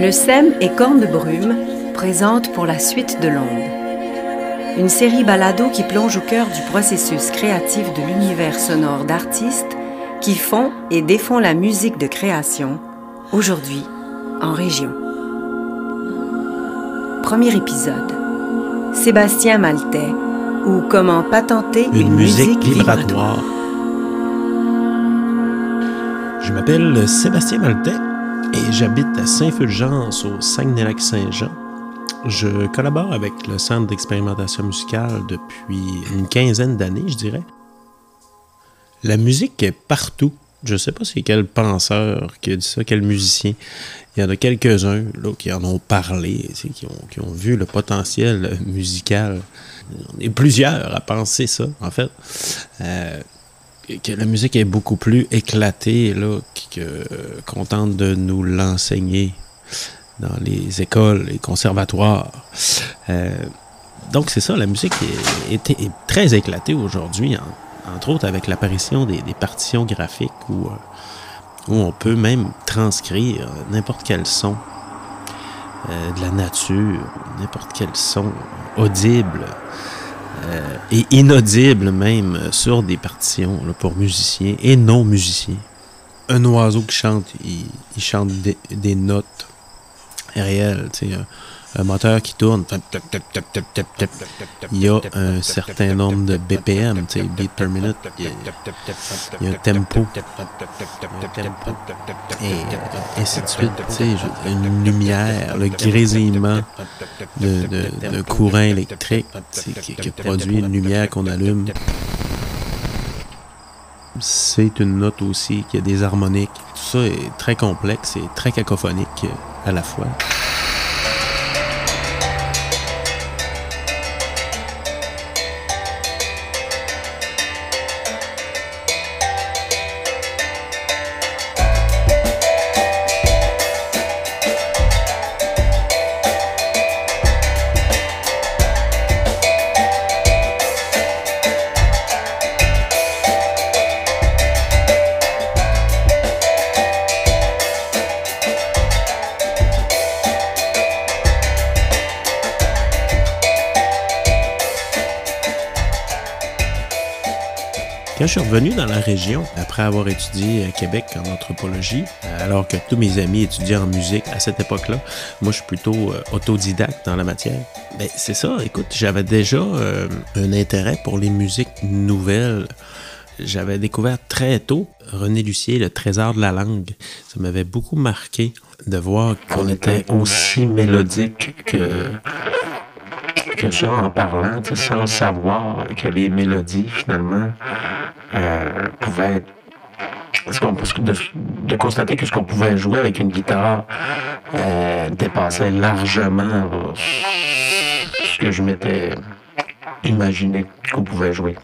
Le SEM et Corne de Brume présente pour la suite de l'onde. Une série balado qui plonge au cœur du processus créatif de l'univers sonore d'artistes qui font et défont la musique de création, aujourd'hui en région. Premier épisode. Sébastien Maltais ou comment patenter une, musique, vibratoire. Je m'appelle Sébastien Maltais et j'habite à Saint-Fulgence au Saguenay-Lac-Saint-Jean. Je collabore avec le Centre d'expérimentation musicale depuis une quinzaine d'années, je dirais. La musique est partout. Je ne sais pas c'est quel penseur qui a dit ça, quel musicien. Il y en a quelques-uns qui en ont parlé, qui ont, vu le potentiel musical. Et plusieurs à penser ça, en fait. Euh, que la musique est beaucoup plus éclatée, là, qu'on tente de nous l'enseigner dans les écoles, les conservatoires. Euh, donc, c'est ça, la musique est, très éclatée aujourd'hui, entre autres avec l'apparition des, partitions graphiques où, euh, où on peut même transcrire n'importe quel son euh, de la nature, n'importe quel son audible euh, et inaudible même sur des partitions pour musiciens et non musiciens. Un oiseau qui chante, il, chante des, notes réelles, tu un moteur qui tourne, il y a un certain nombre de BPM, tu sais, beat per minute, il y a, il y a un tempo, un tempo, et ainsi de suite, tu sais, une lumière, le grésillement de, de, de courant électrique qui, qui produit une lumière qu'on allume. C'est une note aussi qui a des harmoniques. Tout ça est très complexe et très cacophonique à la fois. Je suis revenu dans la région, après avoir étudié à Québec en anthropologie, alors que tous mes amis étudiaient en musique à cette époque-là, moi je suis plutôt euh, autodidacte dans la matière. Ben, c'est ça, écoute, j'avais déjà euh, un intérêt pour les musiques nouvelles. J'avais découvert très tôt René Lucier, le trésor de la langue. Ça m'avait beaucoup marqué de voir qu'on était aussi mélodique que que ça en parlant, sans savoir que les mélodies, finalement, euh, pouvaient être. De, de, constater que ce qu'on pouvait jouer avec une guitare euh, dépassait largement ce que je m'étais imaginé qu'on pouvait jouer.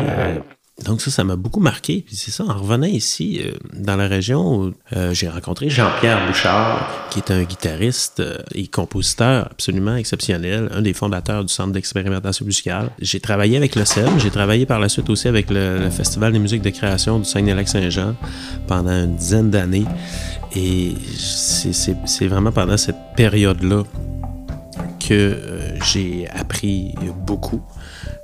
Euh, donc ça, ça m'a beaucoup marqué. Puis c'est ça, en revenant ici, euh, dans la région, euh, j'ai rencontré Jean-Pierre Bouchard, qui est un guitariste euh, et compositeur absolument exceptionnel, un des fondateurs du Centre d'expérimentation musicale. J'ai travaillé avec le CEM, j'ai travaillé par la suite aussi avec le, Festival des musiques de création du Saguenay-Lac-Saint-Jean pendant une dizaine d'années. Et c'est vraiment pendant cette période-là que j'ai appris beaucoup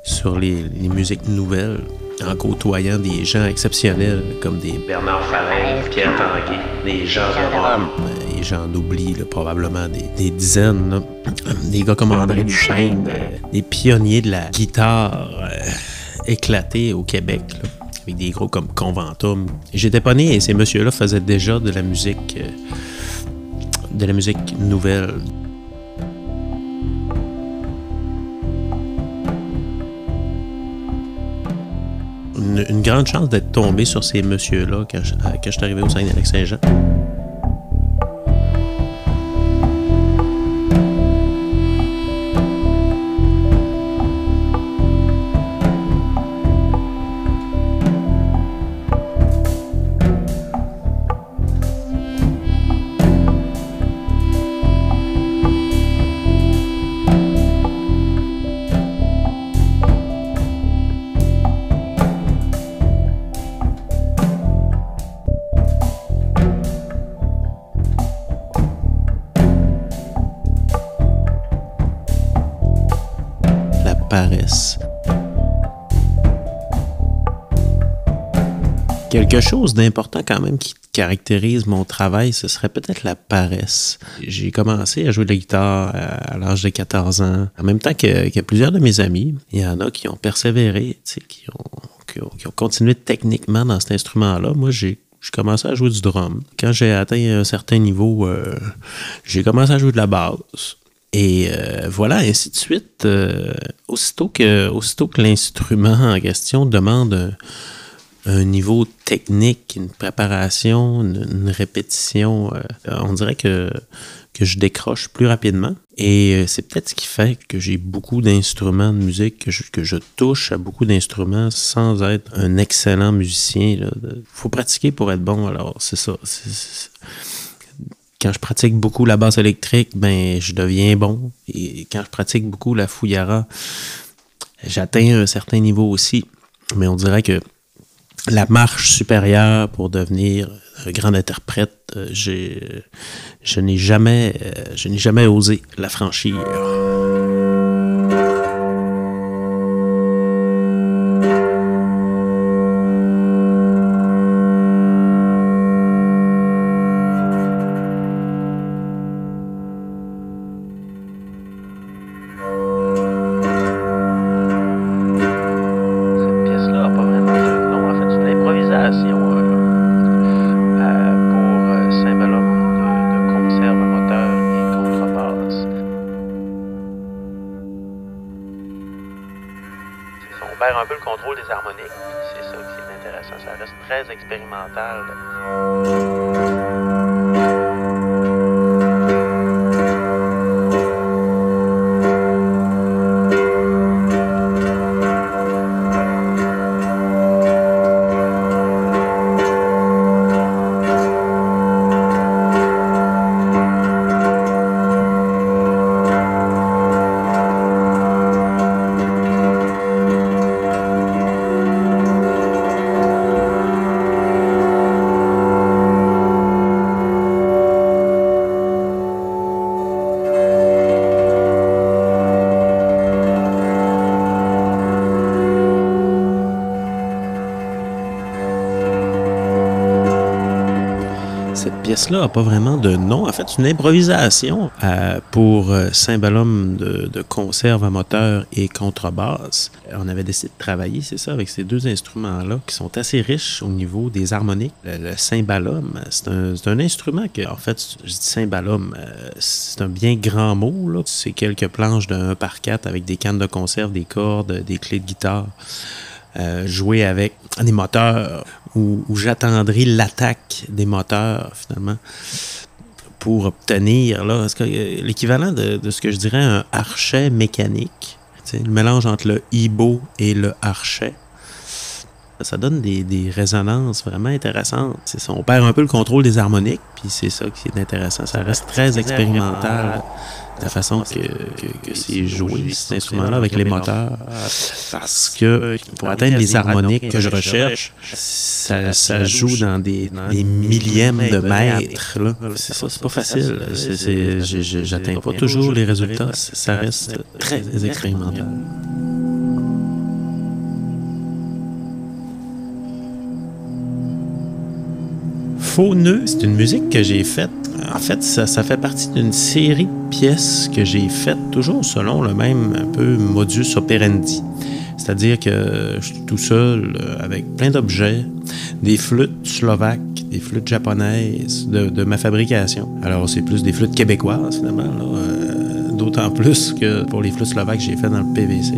sur les musiques nouvelles en côtoyant des gens exceptionnels comme des Bernard Falin, Pierre Tanguay, des gens de Rome, et j'en oublie là, probablement des, des dizaines, là. des gars comme André Duchesne, euh, des pionniers de la guitare euh, éclatée au Québec. Là, avec des groupes comme Conventum. J'étais pas né et ces messieurs-là faisaient déjà de la musique, euh, de la musique nouvelle. Une, grande chance d'être tombé sur ces messieurs-là quand je, quand je suis arrivé au Saguenay-Lac-Saint-Jean. Quelque chose d'important quand même qui caractérise mon travail, ce serait peut-être la paresse. J'ai commencé à jouer de la guitare à l'âge de 14 ans, en même temps que, plusieurs de mes amis. Il y en a qui ont persévéré, qui ont, qui, ont, continué techniquement dans cet instrument-là. Moi, j'ai commencé à jouer du drum. Quand j'ai atteint un certain niveau, euh, j'ai commencé à jouer de la basse. Et euh, voilà, ainsi de suite. Euh, aussitôt que, aussitôt que l'instrument en question demande un niveau technique, une préparation, une, répétition, euh, on dirait que, que je décroche plus rapidement. Et c'est peut-être ce qui fait que j'ai beaucoup d'instruments de musique, que je touche à beaucoup d'instruments sans être un excellent musicien. Il faut pratiquer pour être bon, alors c'est ça. Quand je pratique beaucoup la basse électrique, ben je deviens bon. Et quand je pratique beaucoup la fouillara, j'atteins un certain niveau aussi. Mais on dirait que la marche supérieure pour devenir un grand interprète, euh, je n'ai jamais, euh, je n'ai jamais osé la franchir. des harmoniques. C'est ça qui est intéressant. Ça reste très expérimental. Pièce-là n'a pas vraiment de nom. En fait, c'est une improvisation euh, pour euh, cymbalum de, de, conserve à moteur et contrebasse. On avait décidé de travailler, c'est ça, avec ces deux instruments-là qui sont assez riches au niveau des harmoniques. Le, cymbalum, c'est un, instrument que, en fait, je dis cymbalum, euh, c'est un bien grand mot. C'est quelques planches 1 par 4 avec des cannes de conserve, des cordes, des clés de guitare. Jouer avec des moteurs où, j'attendrai l'attaque des moteurs, finalement, pour obtenir là, l'équivalent de, ce que je dirais un archet mécanique, le mélange entre le hibo et le archet. Ça donne des, des résonances vraiment intéressantes. Ça, on perd un peu le contrôle des harmoniques, puis c'est ça qui est intéressant. Ça reste très expérimental la façon que, que, c'est joué, cet instrument-là, avec les moteurs. Parce que pour atteindre les harmoniques que je recherche, ça, ça joue dans des, des millièmes de mètres. C'est ça, c'est pas facile. J'atteins pas toujours les résultats. Ça reste très expérimental. Faux nœud, c'est une musique que j'ai faite en fait, ça, fait partie d'une série de pièces que j'ai faites toujours selon le même peu modus operandi. C'est-à-dire que je suis tout seul euh, avec plein d'objets, des flûtes slovaques, des flûtes japonaises de, ma fabrication. Alors, c'est plus des flûtes québécoises, finalement, euh, d'autant plus que pour les flûtes slovaques, j'ai fait dans le PVC.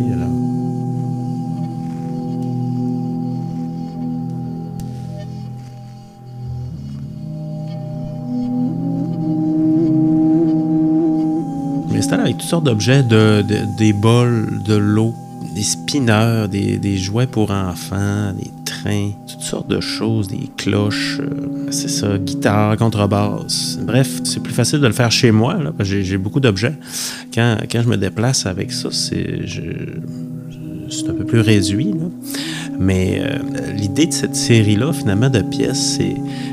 Avec toutes sortes d'objets, de, des bols, de l'eau, des spinners, des, jouets pour enfants, des trains, toutes sortes de choses, des cloches, euh, c'est ça, guitare, contrebasse. Bref, c'est plus facile de le faire chez moi, parce que j'ai beaucoup d'objets. Quand, je me déplace avec ça, c'est c'est un peu plus réduit. Mais euh, l'idée de cette série-là, finalement, de pièces,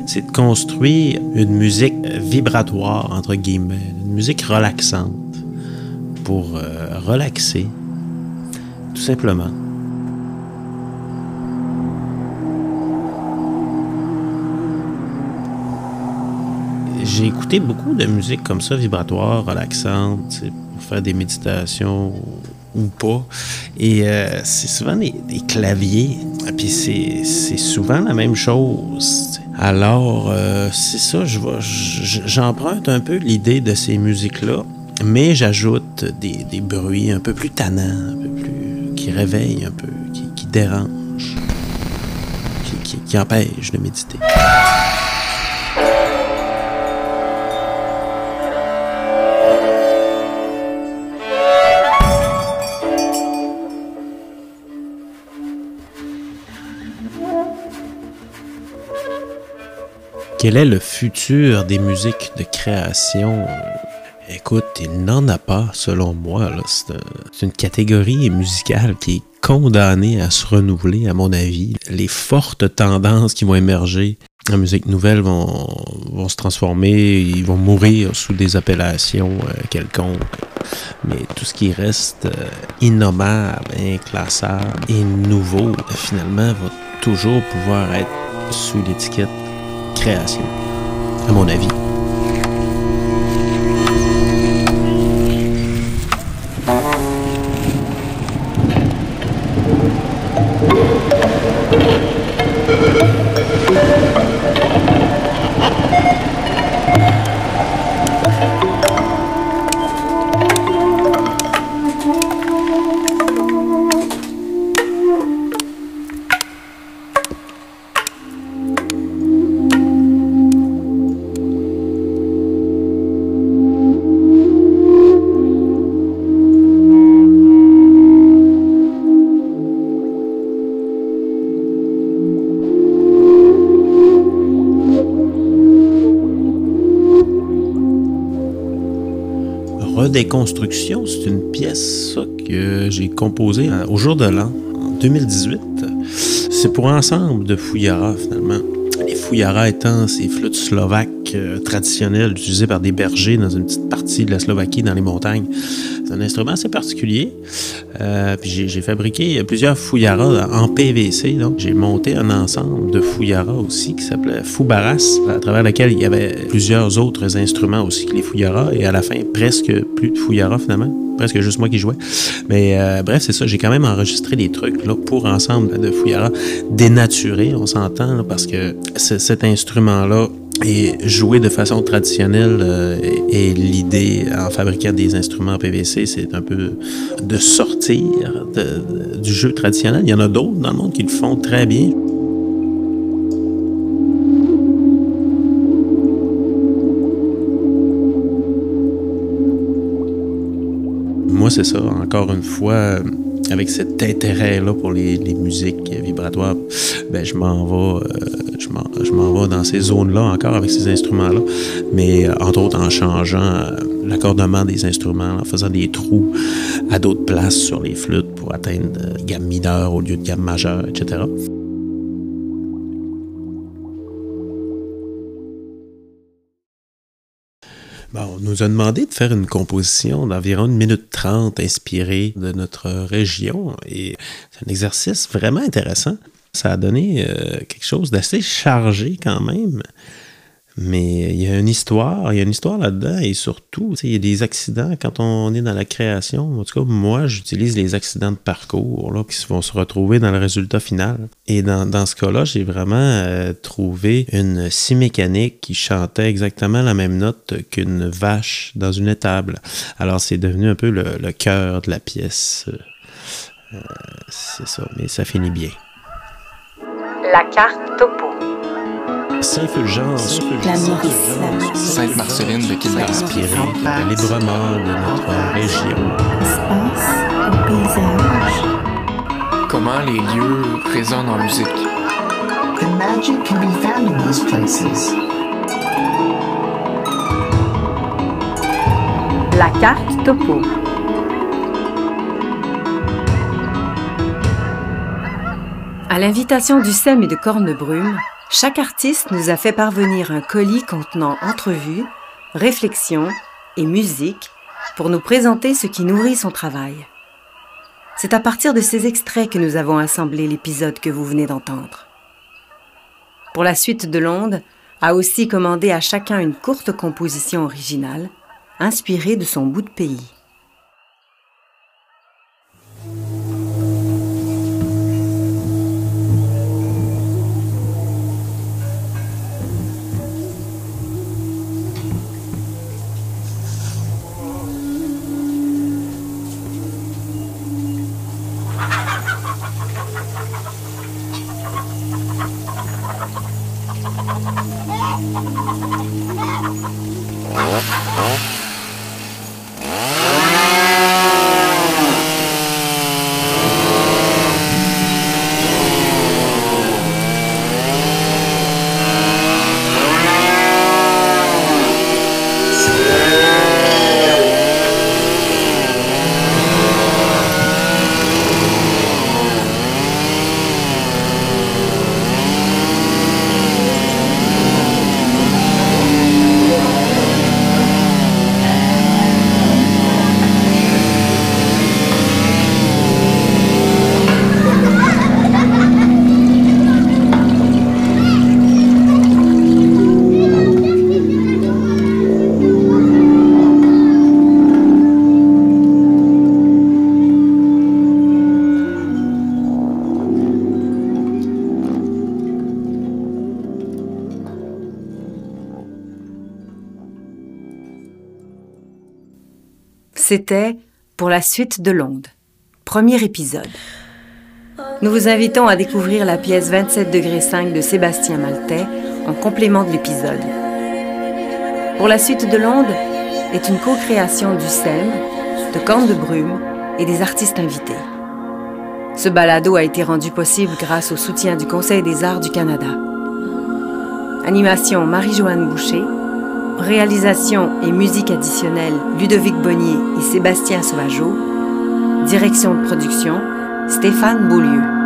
c'est de construire une musique vibratoire, entre guillemets, une musique relaxante pour euh, relaxer, tout simplement. J'ai écouté beaucoup de musique comme ça, vibratoire, relaxante, pour faire des méditations ou pas. Et euh, c'est souvent des, claviers. Et puis c'est souvent la même chose. Alors, euh, c'est ça, j'emprunte un peu l'idée de ces musiques-là, mais j'ajoute des, des, bruits un peu plus tannants, un peu plus. qui réveillent un peu, qui, dérangent, qui, qui, qui empêchent de méditer. Quel est le futur des musiques de création? Écoute, il n'en a pas, selon moi. C'est une catégorie musicale qui est condamnée à se renouveler, à mon avis. Les fortes tendances qui vont émerger en musique nouvelle vont, vont se transformer, ils vont mourir sous des appellations euh, quelconques. Mais tout ce qui reste euh, innommable, inclassable et nouveau, finalement, va toujours pouvoir être sous l'étiquette création, à mon avis. Déconstruction, c'est une pièce que j'ai composée au jour de l'an, en 2018. C'est pour ensemble de fouillara, finalement. Les fouillara étant ces flûtes slovaques euh, traditionnelles utilisées par des bergers dans une petite partie de la Slovaquie, dans les montagnes. C'est un instrument assez particulier. Euh, j'ai fabriqué plusieurs fouillara en PVC. Donc j'ai monté un ensemble de fouillara aussi qui s'appelait Foubaras, à travers lequel il y avait plusieurs autres instruments aussi que les fouillara. Et à la fin, presque plus de fouillara finalement. Presque juste moi qui jouais. Mais euh, bref, c'est ça. J'ai quand même enregistré des trucs là, pour ensemble de fouillara dénaturés, on s'entend, parce que cet instrument-là et jouer de façon traditionnelle euh, et, l'idée en fabriquant des instruments PVC, c'est un peu de sortir du jeu traditionnel. Il y en a d'autres dans le monde qui le font très bien. C'est ça, encore une fois, avec cet intérêt-là pour les, musiques vibratoires, ben, je m'en vais, euh, je m'en vais dans ces zones-là encore avec ces instruments-là, mais euh, entre autres en changeant euh, l'accordement des instruments, en faisant des trous à d'autres places sur les flûtes pour atteindre des gammes mineures au lieu de gammes majeures, etc. nous a demandé de faire une composition d'environ une minute trente inspirée de notre région et c'est un exercice vraiment intéressant. Ça a donné euh, quelque chose d'assez chargé quand même. Mais il y a une histoire, il y a une histoire là-dedans et surtout, il y a des accidents quand on est dans la création. En tout cas, moi, j'utilise les accidents de parcours là, qui vont se retrouver dans le résultat final. Et dans, ce cas-là, j'ai vraiment euh, trouvé une scie mécanique qui chantait exactement la même note qu'une vache dans une étable. Alors, c'est devenu un peu le, cœur de la pièce. Euh, c'est ça, mais ça finit bien. La carte topo. Saint-Fulgence, Sainte-Marceline de Québec, inspiré librement de notre région. Espace au paysage. Comment les lieux résonnent en musique? The magic can be found in these places. La carte topo. À l'invitation du SEM et de Cornebrume, chaque artiste nous a fait parvenir un colis contenant entrevues, réflexions et musique pour nous présenter ce qui nourrit son travail. C'est à partir de ces extraits que nous avons assemblé l'épisode que vous venez d'entendre. Pour la suite de l'onde, a aussi commandé à chacun une courte composition originale, inspirée de son bout de pays. C'était pour la suite de l'onde. Premier épisode. Nous vous invitons à découvrir la pièce 27 degrés 5 de Sébastien Maltais en complément de l'épisode. Pour la suite de l'onde est une co-création du SEM, de Corne de Brume et des artistes invités. Ce balado a été rendu possible grâce au soutien du Conseil des arts du Canada. Animation Marie-Joanne Boucher, Réalisation et musique additionnelle Ludovic Bonnier et Sébastien Sauvageau. Direction de production Stéphane Beaulieu.